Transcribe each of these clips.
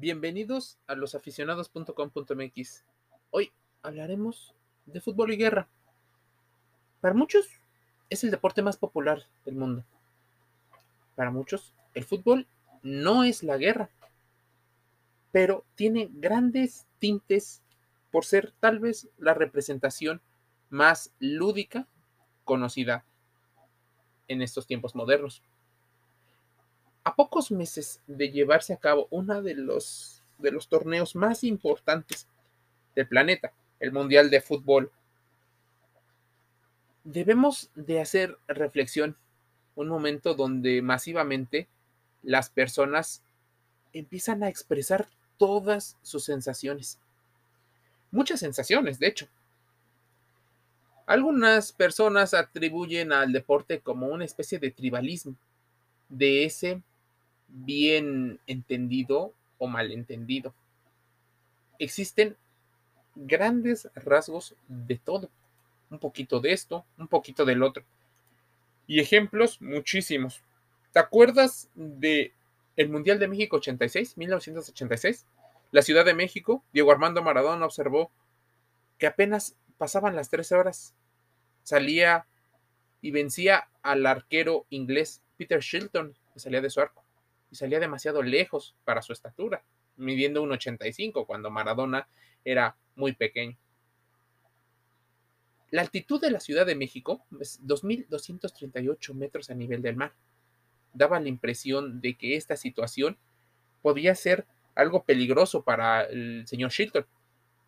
Bienvenidos a losaficionados.com.mx. Hoy hablaremos de fútbol y guerra. Para muchos es el deporte más popular del mundo. Para muchos el fútbol no es la guerra, pero tiene grandes tintes por ser tal vez la representación más lúdica conocida en estos tiempos modernos. A pocos meses de llevarse a cabo uno de los, de los torneos más importantes del planeta, el Mundial de Fútbol, debemos de hacer reflexión, un momento donde masivamente las personas empiezan a expresar todas sus sensaciones. Muchas sensaciones, de hecho. Algunas personas atribuyen al deporte como una especie de tribalismo, de ese bien entendido o malentendido. Existen grandes rasgos de todo. Un poquito de esto, un poquito del otro. Y ejemplos muchísimos. ¿Te acuerdas de el Mundial de México 86, 1986? La Ciudad de México, Diego Armando Maradona observó que apenas pasaban las 13 horas. Salía y vencía al arquero inglés Peter Shilton, que salía de su arco y salía demasiado lejos para su estatura, midiendo un 85 cuando Maradona era muy pequeño. La altitud de la Ciudad de México es 2.238 metros a nivel del mar. Daba la impresión de que esta situación podía ser algo peligroso para el señor Shilton,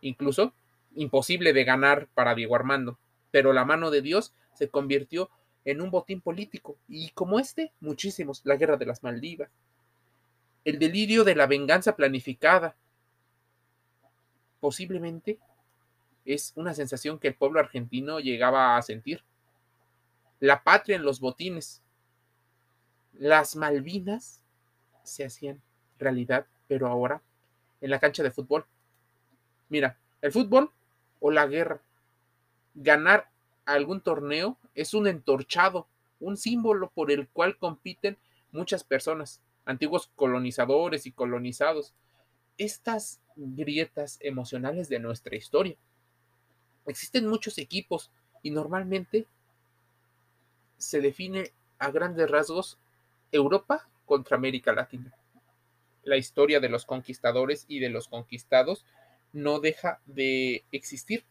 incluso imposible de ganar para Diego Armando, pero la mano de Dios se convirtió en un botín político y como este, muchísimos, la guerra de las Maldivas, el delirio de la venganza planificada. Posiblemente es una sensación que el pueblo argentino llegaba a sentir. La patria en los botines. Las Malvinas se hacían realidad, pero ahora en la cancha de fútbol. Mira, el fútbol o la guerra. Ganar algún torneo es un entorchado, un símbolo por el cual compiten muchas personas antiguos colonizadores y colonizados, estas grietas emocionales de nuestra historia. Existen muchos equipos y normalmente se define a grandes rasgos Europa contra América Latina. La historia de los conquistadores y de los conquistados no deja de existir.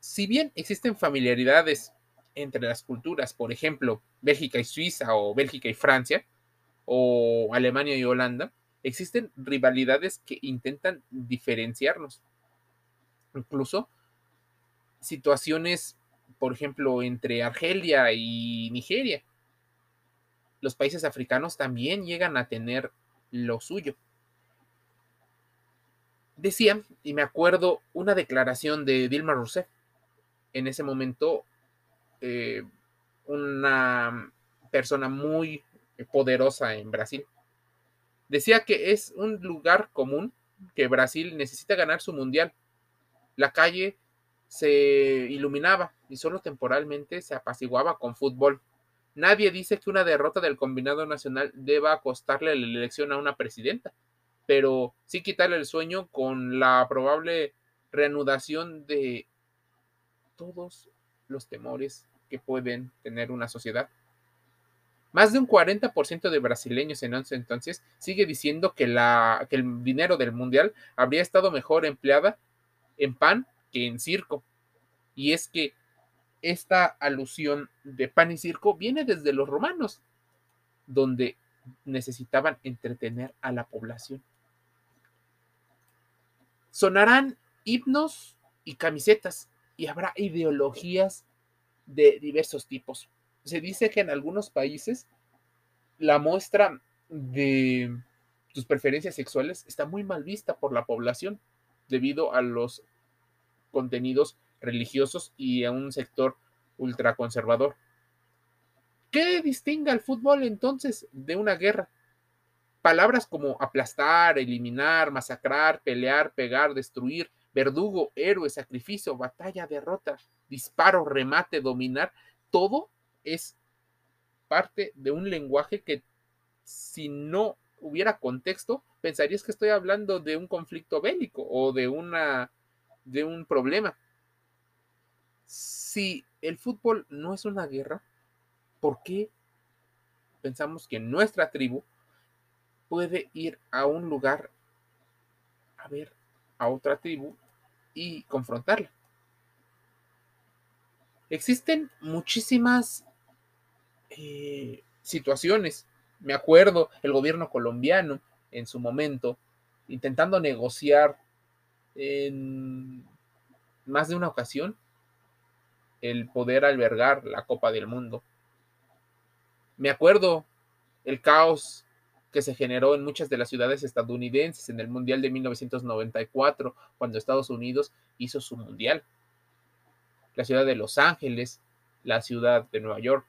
Si bien existen familiaridades entre las culturas, por ejemplo, Bélgica y Suiza o Bélgica y Francia, o Alemania y Holanda, existen rivalidades que intentan diferenciarnos. Incluso situaciones, por ejemplo, entre Argelia y Nigeria. Los países africanos también llegan a tener lo suyo. Decía, y me acuerdo, una declaración de Dilma Rousseff. En ese momento eh, una persona muy poderosa en Brasil. Decía que es un lugar común que Brasil necesita ganar su mundial. La calle se iluminaba y solo temporalmente se apaciguaba con fútbol. Nadie dice que una derrota del combinado nacional deba costarle la elección a una presidenta, pero sí quitarle el sueño con la probable reanudación de todos los temores que pueden tener una sociedad. Más de un 40% de brasileños en ese entonces sigue diciendo que, la, que el dinero del mundial habría estado mejor empleada en pan que en circo. Y es que esta alusión de pan y circo viene desde los romanos, donde necesitaban entretener a la población. Sonarán himnos y camisetas y habrá ideologías de diversos tipos. Se dice que en algunos países la muestra de tus preferencias sexuales está muy mal vista por la población debido a los contenidos religiosos y a un sector ultraconservador. ¿Qué distingue al fútbol entonces de una guerra? Palabras como aplastar, eliminar, masacrar, pelear, pegar, destruir, verdugo, héroe, sacrificio, batalla, derrota, disparo, remate, dominar, todo es parte de un lenguaje que si no hubiera contexto, pensarías que estoy hablando de un conflicto bélico o de una de un problema. Si el fútbol no es una guerra, ¿por qué pensamos que nuestra tribu puede ir a un lugar a ver a otra tribu y confrontarla? Existen muchísimas eh, situaciones. Me acuerdo el gobierno colombiano en su momento intentando negociar en más de una ocasión el poder albergar la Copa del Mundo. Me acuerdo el caos que se generó en muchas de las ciudades estadounidenses en el Mundial de 1994, cuando Estados Unidos hizo su Mundial. La ciudad de Los Ángeles, la ciudad de Nueva York,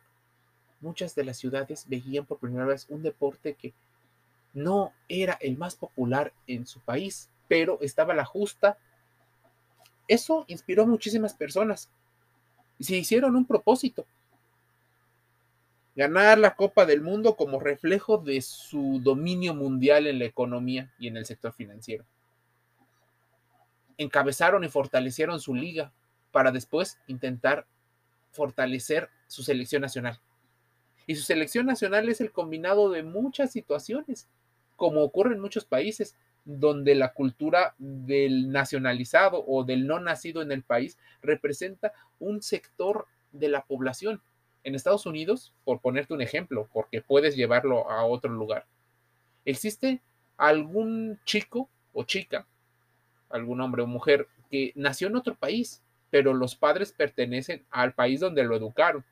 muchas de las ciudades veían por primera vez un deporte que no era el más popular en su país, pero estaba la justa. Eso inspiró a muchísimas personas y se hicieron un propósito. Ganar la Copa del Mundo como reflejo de su dominio mundial en la economía y en el sector financiero. Encabezaron y fortalecieron su liga para después intentar fortalecer su selección nacional. Y su selección nacional es el combinado de muchas situaciones, como ocurre en muchos países, donde la cultura del nacionalizado o del no nacido en el país representa un sector de la población. En Estados Unidos, por ponerte un ejemplo, porque puedes llevarlo a otro lugar, existe algún chico o chica, algún hombre o mujer que nació en otro país, pero los padres pertenecen al país donde lo educaron.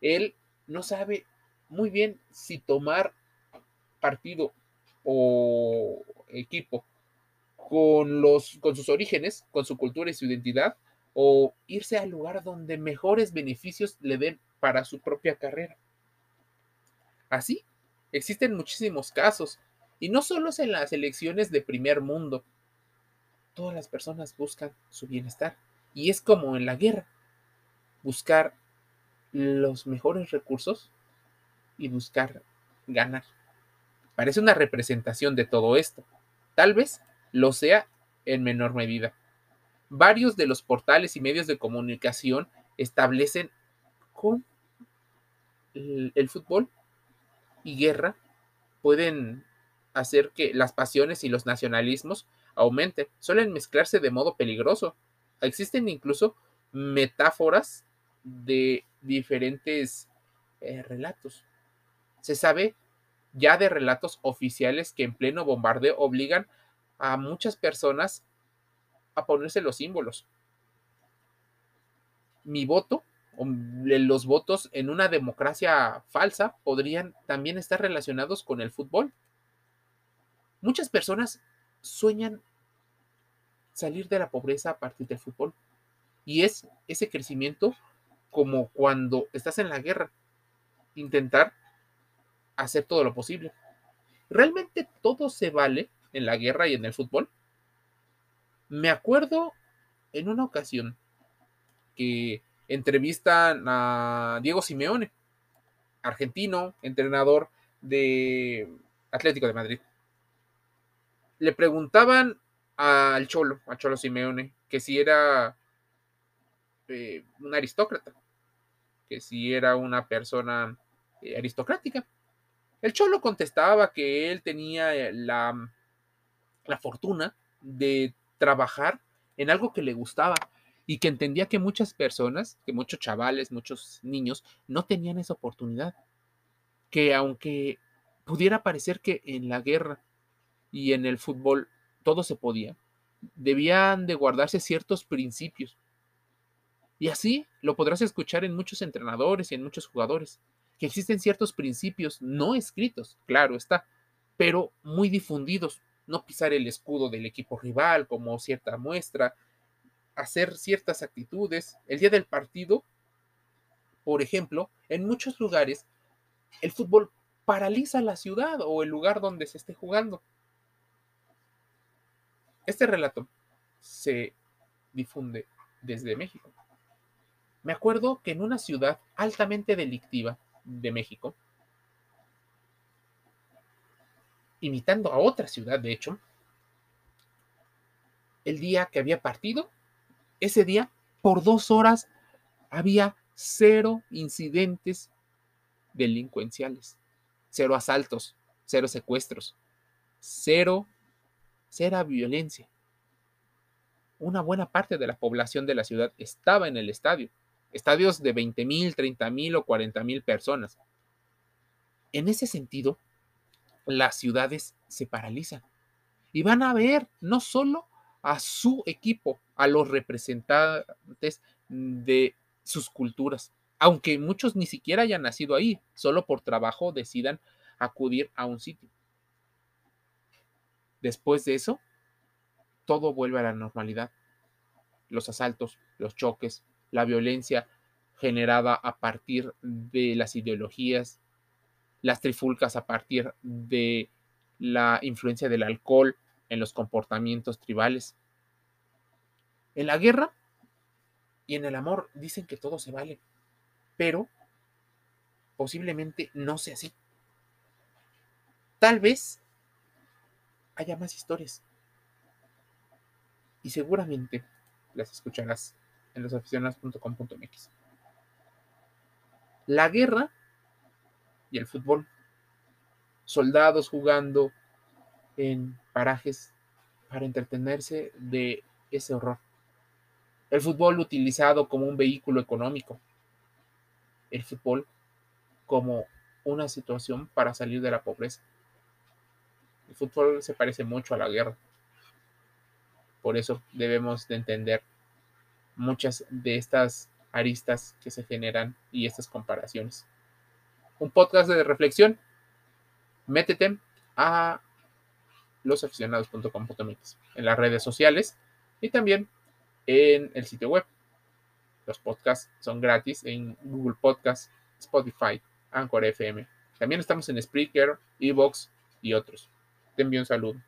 Él no sabe muy bien si tomar partido o equipo con, los, con sus orígenes, con su cultura y su identidad, o irse al lugar donde mejores beneficios le den para su propia carrera. Así, existen muchísimos casos, y no solo en las elecciones de primer mundo. Todas las personas buscan su bienestar, y es como en la guerra, buscar los mejores recursos y buscar ganar. Parece una representación de todo esto. Tal vez lo sea en menor medida. Varios de los portales y medios de comunicación establecen con el, fútbol y guerra pueden hacer que las pasiones y los nacionalismos aumenten, suelen mezclarse de modo peligroso. Existen incluso metáforas de diferentes eh, relatos. Se sabe ya de relatos oficiales que en pleno bombardeo obligan a muchas personas a ponerse los símbolos. Mi voto, o los votos en una democracia falsa, podrían también estar relacionados con el fútbol. Muchas personas sueñan salir de la pobreza a partir del fútbol. Y es ese crecimiento como cuando estás en la guerra. Intentar hacer todo lo posible. ¿Realmente todo se vale en la guerra y en el fútbol? Me acuerdo en una ocasión que entrevistan a Diego Simeone, argentino, entrenador de Atlético de Madrid. Le preguntaban al Cholo, a Cholo Simeone, que si era eh, un aristócrata, que si era una persona eh, aristocrática. El Cholo contestaba que él tenía eh, la, la fortuna de trabajar en algo que le gustaba y que entendía que muchas personas, que muchos chavales, muchos niños no tenían esa oportunidad. Que aunque pudiera parecer que en la guerra y en el fútbol todo se podía, debían de guardarse ciertos principios. Y así lo podrás escuchar en muchos entrenadores y en muchos jugadores que existen ciertos principios no escritos, claro está, pero muy difundidos. No pisar el escudo del equipo rival como cierta muestra, hacer ciertas actitudes. El día del partido, por ejemplo, en muchos lugares, el fútbol paraliza la ciudad o el lugar donde se esté jugando. Este relato se difunde desde México. Me acuerdo que en una ciudad altamente delictiva, de México, imitando a otra ciudad, de hecho, el día que había partido, ese día, por dos horas, había cero incidentes delincuenciales, cero asaltos, cero secuestros, cero, cero violencia. Una buena parte de la población de la ciudad estaba en el estadio, estadios de 20 mil, 30 mil o 40 mil personas. En ese sentido, las ciudades se paralizan y van a ver no solo a su equipo, a los representantes de sus culturas, aunque muchos ni siquiera hayan nacido ahí, solo por trabajo decidan acudir a un sitio. Después de eso, todo vuelve a la normalidad. Los asaltos, los choques, la violencia generada a partir de las ideologías, las trifulcas a partir de la influencia del alcohol en los comportamientos tribales. En la guerra y en el amor dicen que todo se vale, pero posiblemente no sea así. Tal vez haya más historias. Y seguramente las escucharás en losaficionados.com.mx. La guerra y el fútbol. Soldados jugando en parajes para entretenerse de ese horror. El fútbol utilizado como un vehículo económico. El fútbol como una situación para salir de la pobreza. El fútbol se parece mucho a la guerra. Por eso debemos de entender muchas de estas aristas que se generan y estas comparaciones. Un podcast de reflexión. Métete a losaficionados.com.mx en las redes sociales y también en el sitio web. Los podcasts son gratis en Google Podcasts, Spotify, Anchor FM. También estamos en Spreaker, Evox y otros. Te envío un saludo.